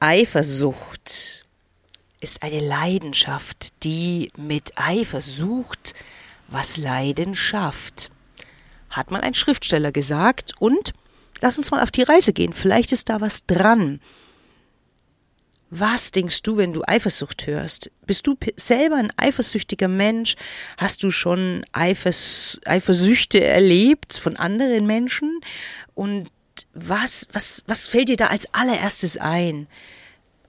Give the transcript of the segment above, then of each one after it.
Eifersucht ist eine Leidenschaft, die mit Eifer sucht, was Leiden schafft. Hat mal ein Schriftsteller gesagt und lass uns mal auf die Reise gehen, vielleicht ist da was dran. Was denkst du, wenn du Eifersucht hörst? Bist du selber ein eifersüchtiger Mensch? Hast du schon Eifers Eifersüchte erlebt von anderen Menschen? Und was, was, was fällt dir da als allererstes ein?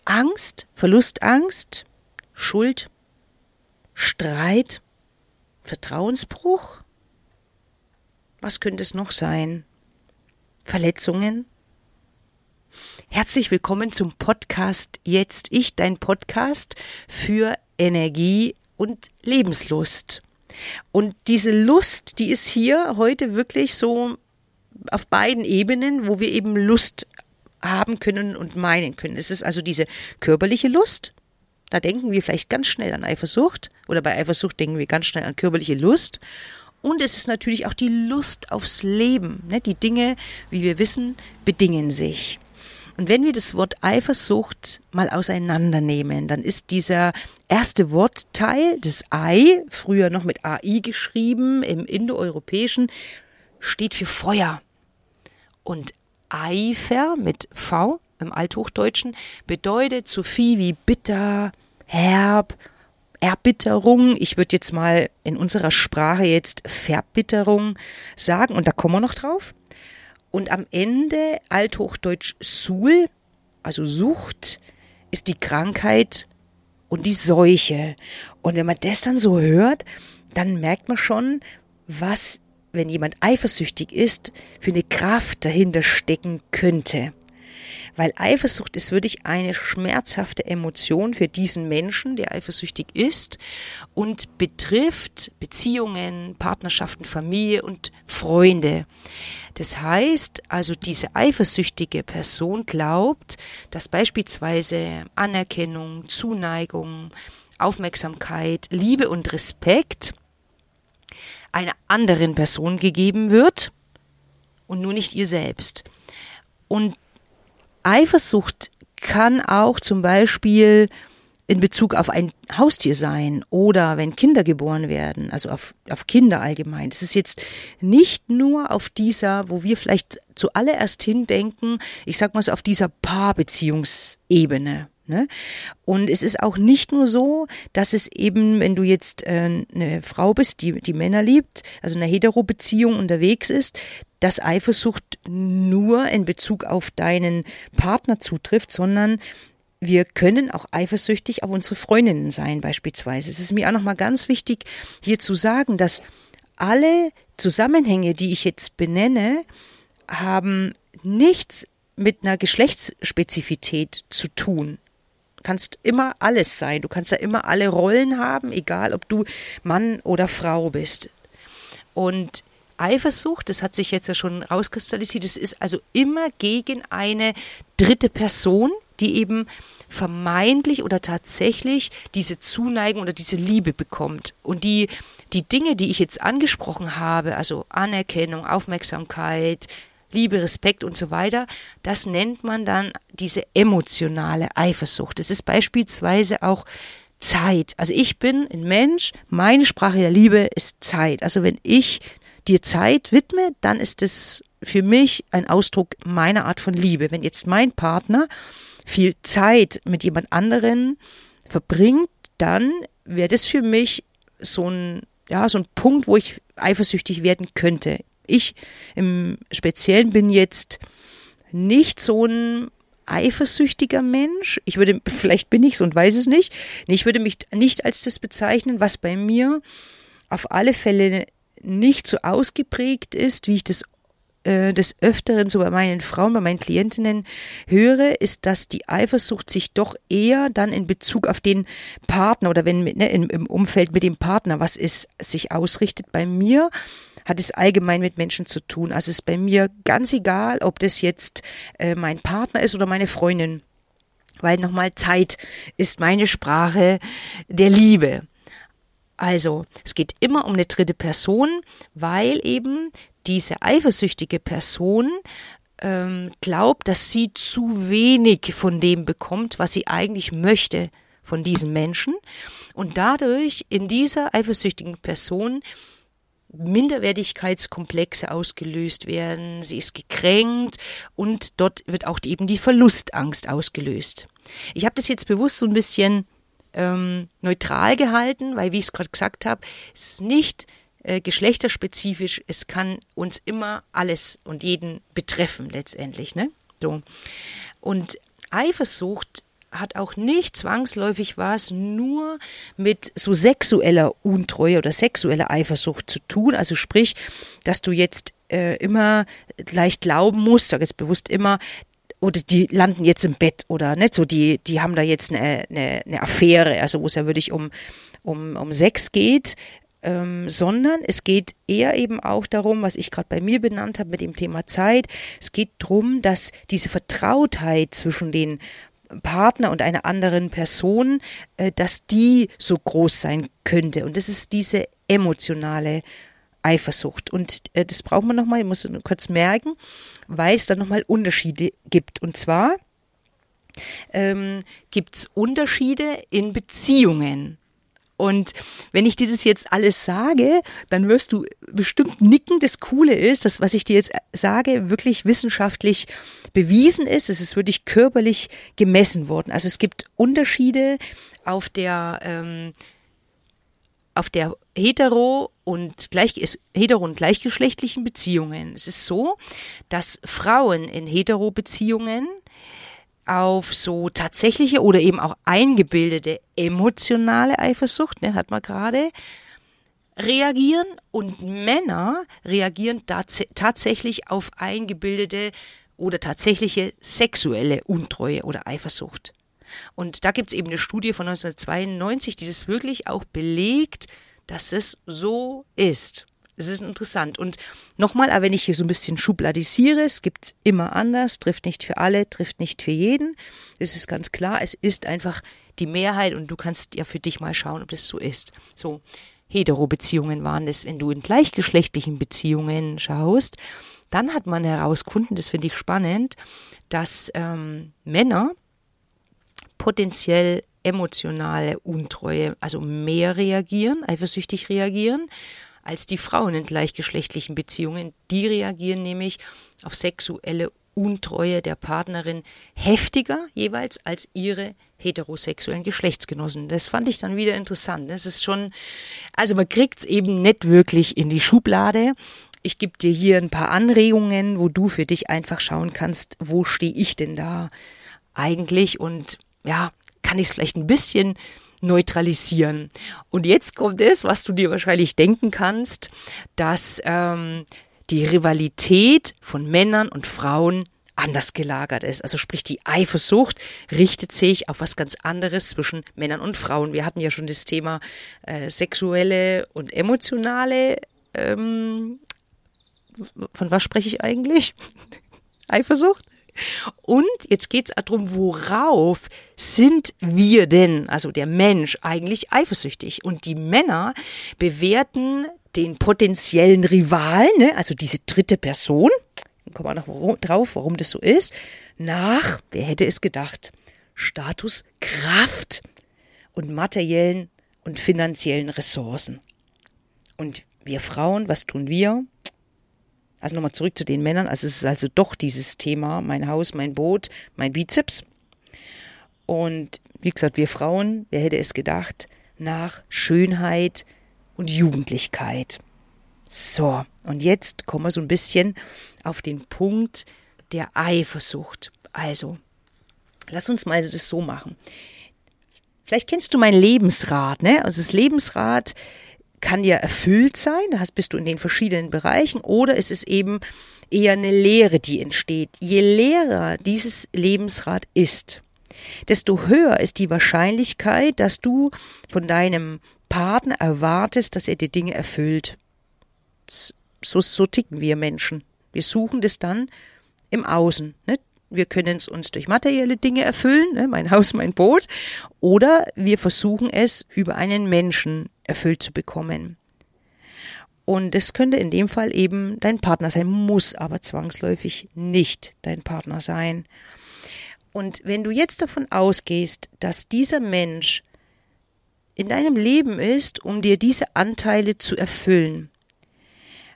Angst, Verlustangst, Schuld, Streit, Vertrauensbruch? Was könnte es noch sein? Verletzungen? Herzlich willkommen zum Podcast Jetzt Ich, dein Podcast für Energie und Lebenslust. Und diese Lust, die ist hier heute wirklich so auf beiden Ebenen, wo wir eben Lust haben können und meinen können. Es ist also diese körperliche Lust. Da denken wir vielleicht ganz schnell an Eifersucht oder bei Eifersucht denken wir ganz schnell an körperliche Lust. Und es ist natürlich auch die Lust aufs Leben. Ne? Die Dinge, wie wir wissen, bedingen sich. Und wenn wir das Wort Eifersucht mal auseinandernehmen, dann ist dieser erste Wortteil, das Ei, früher noch mit AI geschrieben, im indoeuropäischen, steht für Feuer. Und Eifer mit V im Althochdeutschen bedeutet so viel wie bitter, herb, Erbitterung. Ich würde jetzt mal in unserer Sprache jetzt Verbitterung sagen und da kommen wir noch drauf. Und am Ende, althochdeutsch Sul, also Sucht, ist die Krankheit und die Seuche. Und wenn man das dann so hört, dann merkt man schon, was, wenn jemand eifersüchtig ist, für eine Kraft dahinter stecken könnte. Weil Eifersucht ist wirklich eine schmerzhafte Emotion für diesen Menschen, der eifersüchtig ist und betrifft Beziehungen, Partnerschaften, Familie und Freunde. Das heißt, also diese eifersüchtige Person glaubt, dass beispielsweise Anerkennung, Zuneigung, Aufmerksamkeit, Liebe und Respekt einer anderen Person gegeben wird und nur nicht ihr selbst. Und Eifersucht kann auch zum Beispiel in Bezug auf ein Haustier sein oder wenn Kinder geboren werden, also auf, auf Kinder allgemein. Es ist jetzt nicht nur auf dieser, wo wir vielleicht zuallererst hindenken, ich sag mal so auf dieser Paarbeziehungsebene. Ne? Und es ist auch nicht nur so, dass es eben, wenn du jetzt äh, eine Frau bist, die die Männer liebt, also in einer Hetero-Beziehung unterwegs ist, dass Eifersucht nur in Bezug auf deinen Partner zutrifft, sondern wir können auch eifersüchtig auf unsere Freundinnen sein, beispielsweise. Es ist mir auch nochmal ganz wichtig, hier zu sagen, dass alle Zusammenhänge, die ich jetzt benenne, haben nichts mit einer Geschlechtsspezifität zu tun. Du kannst immer alles sein. Du kannst ja immer alle Rollen haben, egal ob du Mann oder Frau bist. Und Eifersucht, das hat sich jetzt ja schon rauskristallisiert, es ist also immer gegen eine dritte Person, die eben vermeintlich oder tatsächlich diese Zuneigung oder diese Liebe bekommt. Und die, die Dinge, die ich jetzt angesprochen habe, also Anerkennung, Aufmerksamkeit, Liebe, Respekt und so weiter, das nennt man dann diese emotionale Eifersucht. Das ist beispielsweise auch Zeit. Also ich bin ein Mensch, meine Sprache der Liebe ist Zeit. Also wenn ich dir Zeit widme, dann ist es für mich ein Ausdruck meiner Art von Liebe. Wenn jetzt mein Partner viel Zeit mit jemand anderen verbringt, dann wäre das für mich so ein, ja, so ein Punkt, wo ich eifersüchtig werden könnte. Ich im Speziellen bin jetzt nicht so ein eifersüchtiger Mensch. Ich würde, vielleicht bin ich es und weiß es nicht. Ich würde mich nicht als das bezeichnen, was bei mir auf alle Fälle nicht so ausgeprägt ist, wie ich das äh, des Öfteren so bei meinen Frauen, bei meinen Klientinnen höre, ist, dass die Eifersucht sich doch eher dann in Bezug auf den Partner oder wenn ne, im, im Umfeld mit dem Partner was ist, sich ausrichtet. Bei mir hat es allgemein mit Menschen zu tun. Also es ist bei mir ganz egal, ob das jetzt äh, mein Partner ist oder meine Freundin. Weil nochmal Zeit ist meine Sprache der Liebe. Also, es geht immer um eine dritte Person, weil eben diese eifersüchtige Person ähm, glaubt, dass sie zu wenig von dem bekommt, was sie eigentlich möchte von diesem Menschen und dadurch in dieser eifersüchtigen Person Minderwertigkeitskomplexe ausgelöst werden, sie ist gekränkt und dort wird auch eben die Verlustangst ausgelöst. Ich habe das jetzt bewusst so ein bisschen ähm, neutral gehalten, weil, wie ich es gerade gesagt habe, es ist nicht äh, geschlechterspezifisch, es kann uns immer alles und jeden betreffen letztendlich. Ne? So. Und Eifersucht hat auch nicht zwangsläufig was nur mit so sexueller Untreue oder sexueller Eifersucht zu tun. Also sprich, dass du jetzt äh, immer gleich glauben musst, sag jetzt bewusst immer, oder die landen jetzt im Bett oder nicht so, die, die haben da jetzt eine, eine, eine Affäre, also wo es ja wirklich um, um, um Sex geht, ähm, sondern es geht eher eben auch darum, was ich gerade bei mir benannt habe mit dem Thema Zeit. Es geht darum, dass diese Vertrautheit zwischen den Partner und einer anderen Person, äh, dass die so groß sein könnte. Und das ist diese emotionale Eifersucht. Und äh, das braucht man nochmal, ich muss kurz merken, weil es da nochmal Unterschiede gibt. Und zwar ähm, gibt es Unterschiede in Beziehungen. Und wenn ich dir das jetzt alles sage, dann wirst du bestimmt nicken. Das Coole ist, dass was ich dir jetzt sage, wirklich wissenschaftlich bewiesen ist. Es ist wirklich körperlich gemessen worden. Also es gibt Unterschiede auf der ähm, auf der hetero und gleich hetero und gleichgeschlechtlichen Beziehungen. Es ist so, dass Frauen in hetero Beziehungen auf so tatsächliche oder eben auch eingebildete emotionale Eifersucht, ne, hat man gerade, reagieren und Männer reagieren tats tatsächlich auf eingebildete oder tatsächliche sexuelle Untreue oder Eifersucht. Und da gibt es eben eine Studie von 1992, die das wirklich auch belegt, dass es so ist. Es ist interessant. Und nochmal, wenn ich hier so ein bisschen schubladisiere, es gibt immer anders, trifft nicht für alle, trifft nicht für jeden. Es ist ganz klar, es ist einfach die Mehrheit und du kannst ja für dich mal schauen, ob das so ist. So, Hetero-Beziehungen waren es. Wenn du in gleichgeschlechtlichen Beziehungen schaust, dann hat man herausgefunden, das finde ich spannend, dass ähm, Männer potenziell emotionale Untreue, also mehr reagieren, eifersüchtig reagieren, als die Frauen in gleichgeschlechtlichen Beziehungen. Die reagieren nämlich auf sexuelle Untreue der Partnerin heftiger jeweils als ihre heterosexuellen Geschlechtsgenossen. Das fand ich dann wieder interessant. Das ist schon, also man kriegt es eben nicht wirklich in die Schublade. Ich gebe dir hier ein paar Anregungen, wo du für dich einfach schauen kannst, wo stehe ich denn da eigentlich und ja, kann ich es vielleicht ein bisschen neutralisieren. Und jetzt kommt es, was du dir wahrscheinlich denken kannst, dass ähm, die Rivalität von Männern und Frauen anders gelagert ist. Also sprich, die Eifersucht richtet sich auf was ganz anderes zwischen Männern und Frauen. Wir hatten ja schon das Thema äh, sexuelle und emotionale. Ähm, von was spreche ich eigentlich? Eifersucht? Und jetzt geht es darum, worauf sind wir denn, also der Mensch, eigentlich eifersüchtig? Und die Männer bewerten den potenziellen Rivalen, ne, also diese dritte Person, kommen wir noch drauf, warum das so ist, nach, wer hätte es gedacht, Status, Kraft und materiellen und finanziellen Ressourcen. Und wir Frauen, was tun wir? Also nochmal zurück zu den Männern. Also es ist also doch dieses Thema, mein Haus, mein Boot, mein Bizeps. Und wie gesagt, wir Frauen, wer hätte es gedacht, nach Schönheit und Jugendlichkeit. So, und jetzt kommen wir so ein bisschen auf den Punkt der Eifersucht. Also, lass uns mal das so machen. Vielleicht kennst du mein Lebensrat, ne? Also das Lebensrad kann ja erfüllt sein, da bist du in den verschiedenen Bereichen, oder es ist eben eher eine Lehre, die entsteht. Je leerer dieses Lebensrad ist, desto höher ist die Wahrscheinlichkeit, dass du von deinem Partner erwartest, dass er dir Dinge erfüllt. So, so ticken wir Menschen. Wir suchen das dann im Außen. Ne? Wir können es uns durch materielle Dinge erfüllen, ne? mein Haus, mein Boot, oder wir versuchen es über einen Menschen erfüllt zu bekommen. Und es könnte in dem Fall eben dein Partner sein, muss aber zwangsläufig nicht dein Partner sein. Und wenn du jetzt davon ausgehst, dass dieser Mensch in deinem Leben ist, um dir diese Anteile zu erfüllen.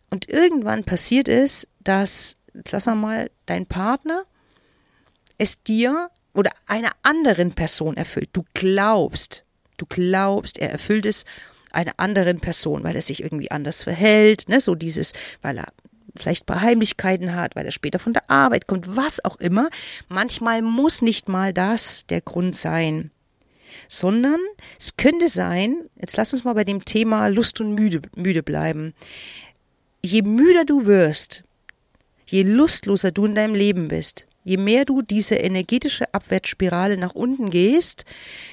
Und irgendwann passiert es, dass, lass mal, dein Partner es dir oder einer anderen Person erfüllt. Du glaubst, du glaubst, er erfüllt es einer anderen Person, weil er sich irgendwie anders verhält, ne, so dieses, weil er vielleicht ein paar Heimlichkeiten hat, weil er später von der Arbeit kommt, was auch immer. Manchmal muss nicht mal das der Grund sein sondern es könnte sein, jetzt lass uns mal bei dem Thema Lust und müde, müde bleiben. Je müder du wirst, je lustloser du in deinem Leben bist, je mehr du diese energetische Abwärtsspirale nach unten gehst,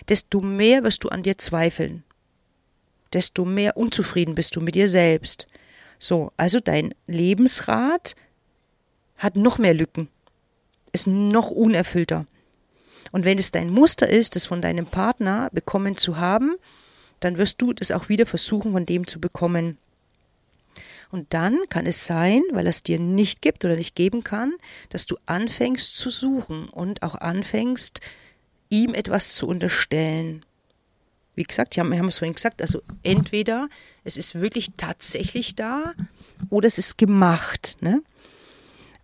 desto mehr wirst du an dir zweifeln. Desto mehr unzufrieden bist du mit dir selbst. So, also dein Lebensrat hat noch mehr Lücken, ist noch unerfüllter. Und wenn es dein Muster ist, das von deinem Partner bekommen zu haben, dann wirst du das auch wieder versuchen, von dem zu bekommen. Und dann kann es sein, weil es dir nicht gibt oder nicht geben kann, dass du anfängst zu suchen und auch anfängst, ihm etwas zu unterstellen. Wie gesagt, wir haben es vorhin gesagt, also entweder es ist wirklich tatsächlich da oder es ist gemacht. Ne?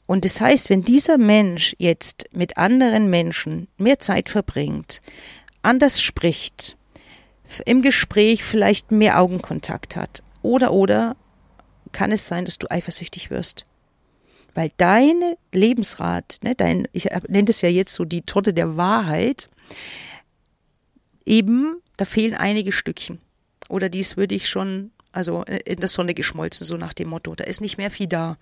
Und das heißt, wenn dieser Mensch jetzt mit anderen Menschen mehr Zeit verbringt, anders spricht, im Gespräch vielleicht mehr Augenkontakt hat, oder oder kann es sein, dass du eifersüchtig wirst. Weil deine Lebensrat, ne, dein, ich nenne es ja jetzt so die Torte der Wahrheit, eben, da fehlen einige Stückchen. Oder dies würde ich schon, also in der Sonne geschmolzen, so nach dem Motto, da ist nicht mehr viel da.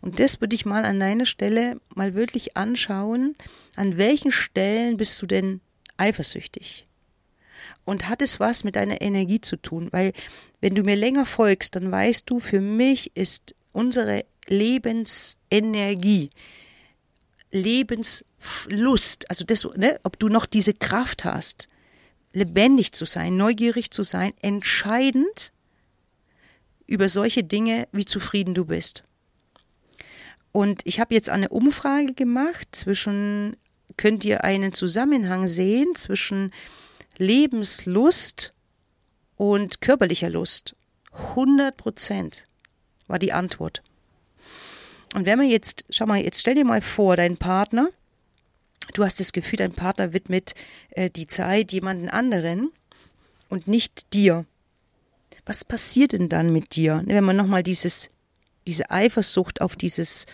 Und das würde ich mal an deiner Stelle mal wirklich anschauen. An welchen Stellen bist du denn eifersüchtig? Und hat es was mit deiner Energie zu tun? Weil wenn du mir länger folgst, dann weißt du, für mich ist unsere Lebensenergie, Lebenslust, also das, ne, ob du noch diese Kraft hast, lebendig zu sein, neugierig zu sein, entscheidend über solche Dinge, wie zufrieden du bist. Und ich habe jetzt eine Umfrage gemacht zwischen, könnt ihr einen Zusammenhang sehen zwischen Lebenslust und körperlicher Lust? 100 Prozent war die Antwort. Und wenn man jetzt, schau mal, jetzt stell dir mal vor, dein Partner, du hast das Gefühl, dein Partner widmet äh, die Zeit jemanden anderen und nicht dir. Was passiert denn dann mit dir, wenn man nochmal dieses, diese Eifersucht auf dieses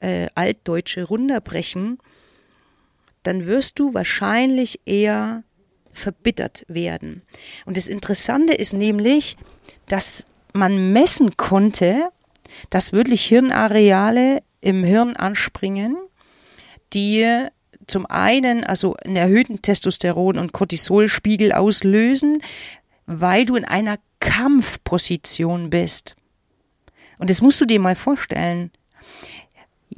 äh, Altdeutsche runterbrechen, dann wirst du wahrscheinlich eher verbittert werden. Und das Interessante ist nämlich, dass man messen konnte, dass wirklich Hirnareale im Hirn anspringen, die zum einen also einen erhöhten Testosteron- und Cortisolspiegel auslösen, weil du in einer Kampfposition bist. Und das musst du dir mal vorstellen.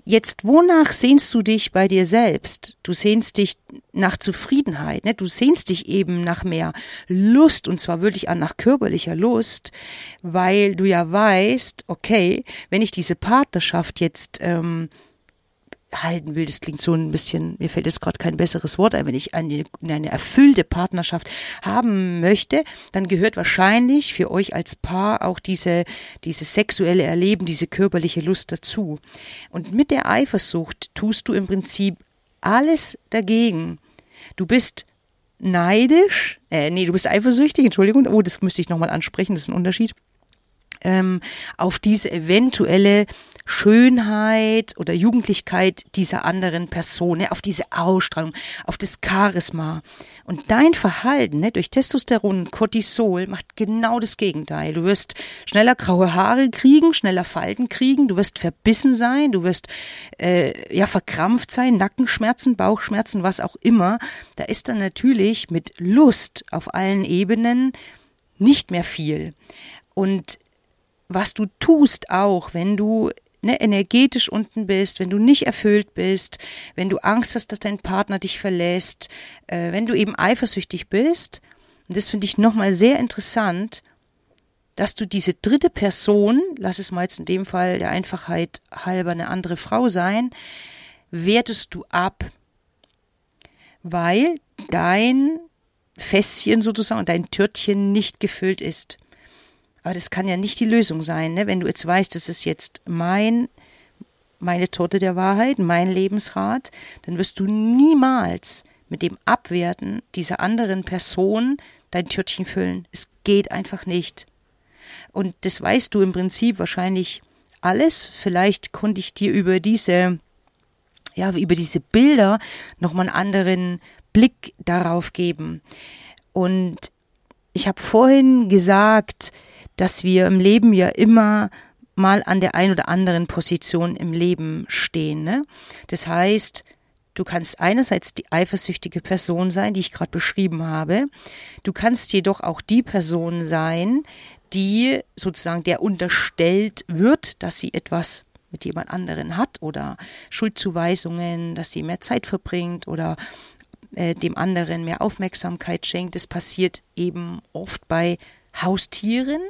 Jetzt, wonach sehnst du dich bei dir selbst? Du sehnst dich nach Zufriedenheit, ne? du sehnst dich eben nach mehr Lust und zwar wirklich an nach körperlicher Lust, weil du ja weißt, okay, wenn ich diese Partnerschaft jetzt ähm, halten will, das klingt so ein bisschen, mir fällt jetzt gerade kein besseres Wort ein, wenn ich eine, eine erfüllte Partnerschaft haben möchte, dann gehört wahrscheinlich für euch als Paar auch diese, diese sexuelle Erleben, diese körperliche Lust dazu. Und mit der Eifersucht tust du im Prinzip alles dagegen. Du bist neidisch, äh, nee, du bist eifersüchtig, Entschuldigung, oh, das müsste ich nochmal ansprechen, das ist ein Unterschied ähm, auf diese eventuelle Schönheit oder Jugendlichkeit dieser anderen Person, ne, auf diese Ausstrahlung, auf das Charisma. Und dein Verhalten ne, durch Testosteron und Cortisol macht genau das Gegenteil. Du wirst schneller graue Haare kriegen, schneller Falten kriegen, du wirst verbissen sein, du wirst äh, ja verkrampft sein, Nackenschmerzen, Bauchschmerzen, was auch immer. Da ist dann natürlich mit Lust auf allen Ebenen nicht mehr viel. Und was du tust auch, wenn du ne, energetisch unten bist, wenn du nicht erfüllt bist, wenn du Angst hast, dass dein Partner dich verlässt, äh, wenn du eben eifersüchtig bist, und das finde ich nochmal sehr interessant, dass du diese dritte Person, lass es mal jetzt in dem Fall der Einfachheit halber eine andere Frau sein, wertest du ab, weil dein Fässchen sozusagen, dein Törtchen nicht gefüllt ist. Aber das kann ja nicht die Lösung sein, ne? wenn du jetzt weißt, das ist jetzt mein, meine Torte der Wahrheit, mein Lebensrat, dann wirst du niemals mit dem Abwerten dieser anderen Person dein Törtchen füllen. Es geht einfach nicht. Und das weißt du im Prinzip wahrscheinlich alles. Vielleicht konnte ich dir über diese, ja, über diese Bilder nochmal einen anderen Blick darauf geben. Und ich habe vorhin gesagt, dass wir im Leben ja immer mal an der ein oder anderen Position im Leben stehen. Ne? Das heißt, Du kannst einerseits die eifersüchtige Person sein, die ich gerade beschrieben habe. Du kannst jedoch auch die Person sein, die sozusagen der unterstellt wird, dass sie etwas mit jemand anderen hat oder Schuldzuweisungen, dass sie mehr Zeit verbringt oder äh, dem anderen mehr Aufmerksamkeit schenkt. Das passiert eben oft bei Haustieren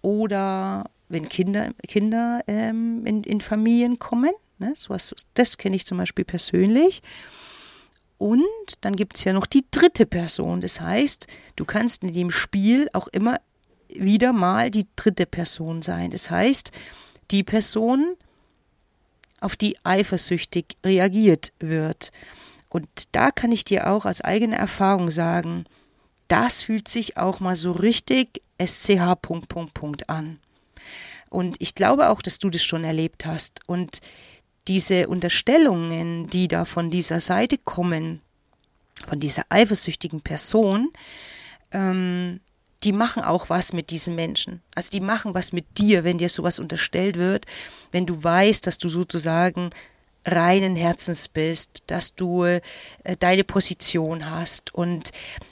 oder wenn Kinder, Kinder ähm, in, in Familien kommen. Ne? So was, das kenne ich zum Beispiel persönlich. Und dann gibt es ja noch die dritte Person. Das heißt, du kannst in dem Spiel auch immer wieder mal die dritte Person sein. Das heißt, die Person, auf die eifersüchtig reagiert wird. Und da kann ich dir auch aus eigener Erfahrung sagen, das fühlt sich auch mal so richtig SCH Punkt, Punkt, Punkt an. Und ich glaube auch, dass du das schon erlebt hast. Und diese Unterstellungen, die da von dieser Seite kommen, von dieser eifersüchtigen Person, ähm, die machen auch was mit diesen Menschen. Also die machen was mit dir, wenn dir sowas unterstellt wird, wenn du weißt, dass du sozusagen reinen Herzens bist, dass du äh, deine Position hast. Und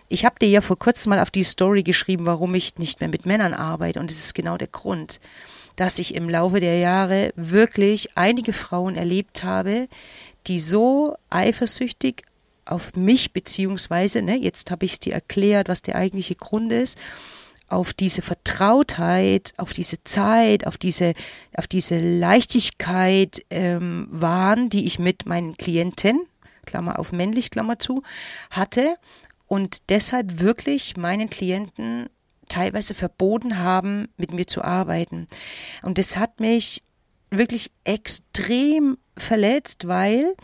ich habe dir ja vor kurzem mal auf die Story geschrieben, warum ich nicht mehr mit Männern arbeite. Und es ist genau der Grund dass ich im Laufe der Jahre wirklich einige Frauen erlebt habe, die so eifersüchtig auf mich beziehungsweise, ne, jetzt habe ich es dir erklärt, was der eigentliche Grund ist, auf diese Vertrautheit, auf diese Zeit, auf diese, auf diese Leichtigkeit ähm, waren, die ich mit meinen Klienten, Klammer auf männlich, Klammer zu, hatte und deshalb wirklich meinen Klienten teilweise verboten haben, mit mir zu arbeiten. Und das hat mich wirklich extrem verletzt, weil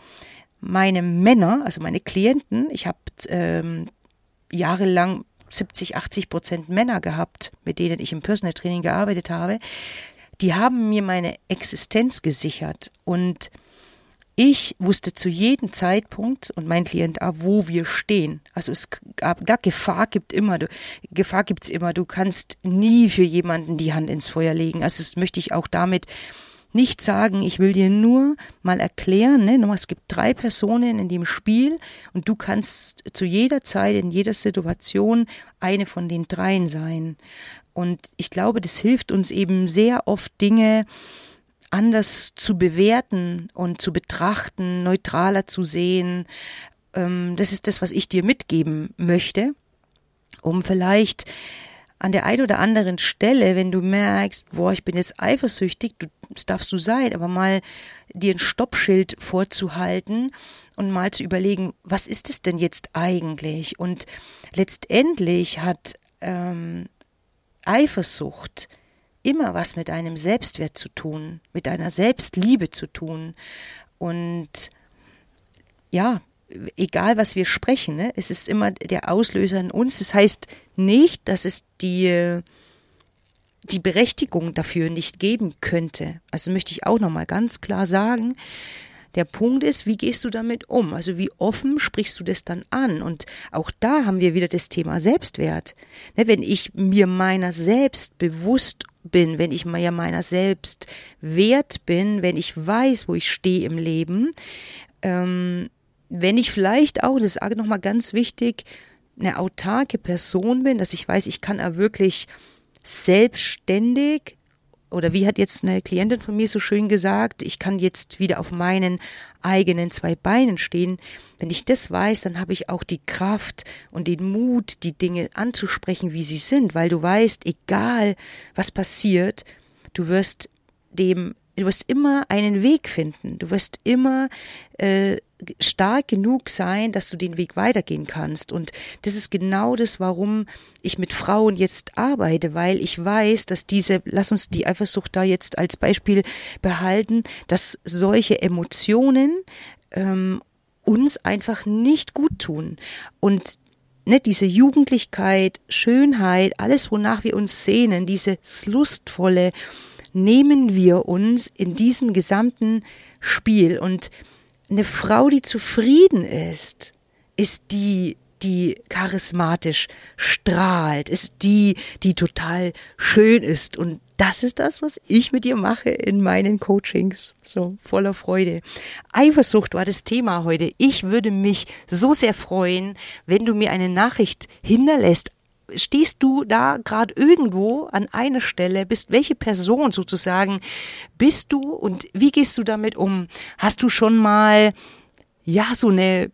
meine Männer, also meine Klienten, ich habe ähm, jahrelang 70, 80 Prozent Männer gehabt, mit denen ich im Personal Training gearbeitet habe, die haben mir meine Existenz gesichert und ich wusste zu jedem Zeitpunkt und mein Klient auch, wo wir stehen. Also es gab, da Gefahr gibt immer, du, Gefahr gibt's immer. Du kannst nie für jemanden die Hand ins Feuer legen. Also das möchte ich auch damit nicht sagen. Ich will dir nur mal erklären, ne? es gibt drei Personen in dem Spiel und du kannst zu jeder Zeit, in jeder Situation eine von den dreien sein. Und ich glaube, das hilft uns eben sehr oft Dinge, anders zu bewerten und zu betrachten, neutraler zu sehen. Ähm, das ist das, was ich dir mitgeben möchte, um vielleicht an der einen oder anderen Stelle, wenn du merkst, boah, ich bin jetzt eifersüchtig, du, das darfst du sein, aber mal dir ein Stoppschild vorzuhalten und mal zu überlegen, was ist es denn jetzt eigentlich? Und letztendlich hat ähm, Eifersucht immer was mit einem Selbstwert zu tun, mit einer Selbstliebe zu tun. Und ja, egal was wir sprechen, ne, es ist immer der Auslöser in uns. Das heißt nicht, dass es die, die Berechtigung dafür nicht geben könnte. Also möchte ich auch nochmal ganz klar sagen. Der Punkt ist, wie gehst du damit um? Also wie offen sprichst du das dann an? Und auch da haben wir wieder das Thema Selbstwert. Ne, wenn ich mir meiner selbst bewusst bin, wenn ich mir meiner selbst wert bin, wenn ich weiß, wo ich stehe im Leben, ähm, wenn ich vielleicht auch, das ist nochmal ganz wichtig, eine autarke Person bin, dass ich weiß, ich kann auch wirklich selbstständig oder wie hat jetzt eine Klientin von mir so schön gesagt, ich kann jetzt wieder auf meinen eigenen zwei Beinen stehen. Wenn ich das weiß, dann habe ich auch die Kraft und den Mut, die Dinge anzusprechen, wie sie sind, weil du weißt, egal was passiert, du wirst dem Du wirst immer einen Weg finden. Du wirst immer äh, stark genug sein, dass du den Weg weitergehen kannst. Und das ist genau das, warum ich mit Frauen jetzt arbeite, weil ich weiß, dass diese, lass uns die Eifersucht da jetzt als Beispiel behalten, dass solche Emotionen ähm, uns einfach nicht gut tun. Und ne, diese Jugendlichkeit, Schönheit, alles, wonach wir uns sehnen, dieses lustvolle, nehmen wir uns in diesem gesamten Spiel. Und eine Frau, die zufrieden ist, ist die, die charismatisch strahlt, ist die, die total schön ist. Und das ist das, was ich mit dir mache in meinen Coachings. So voller Freude. Eifersucht war das Thema heute. Ich würde mich so sehr freuen, wenn du mir eine Nachricht hinterlässt stehst du da gerade irgendwo an einer Stelle, bist welche Person sozusagen bist du und wie gehst du damit um? Hast du schon mal ja so eine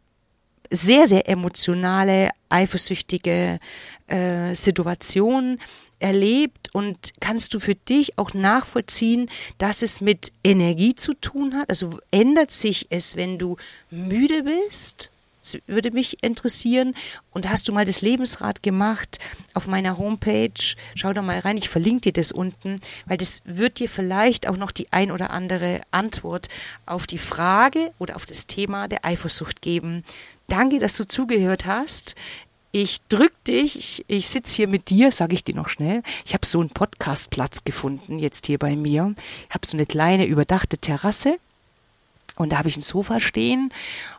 sehr sehr emotionale, eifersüchtige äh, Situation erlebt und kannst du für dich auch nachvollziehen, dass es mit Energie zu tun hat? Also ändert sich es, wenn du müde bist? Das würde mich interessieren. Und hast du mal das Lebensrad gemacht auf meiner Homepage? Schau da mal rein. Ich verlinke dir das unten, weil das wird dir vielleicht auch noch die ein oder andere Antwort auf die Frage oder auf das Thema der Eifersucht geben. Danke, dass du zugehört hast. Ich drück dich, ich, ich sitze hier mit dir, sage ich dir noch schnell. Ich habe so einen Podcastplatz gefunden, jetzt hier bei mir. Ich habe so eine kleine überdachte Terrasse und da habe ich ein Sofa stehen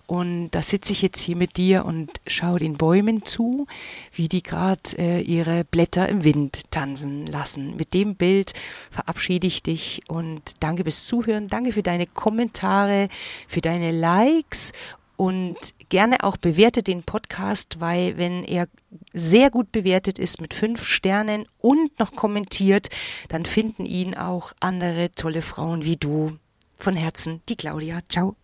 und da sitze ich jetzt hier mit dir und schaue den Bäumen zu, wie die gerade äh, ihre Blätter im Wind tanzen lassen. Mit dem Bild verabschiede ich dich und danke fürs Zuhören, danke für deine Kommentare, für deine Likes und gerne auch bewertet den Podcast, weil wenn er sehr gut bewertet ist mit fünf Sternen und noch kommentiert, dann finden ihn auch andere tolle Frauen wie du. Von Herzen, die Claudia. Ciao.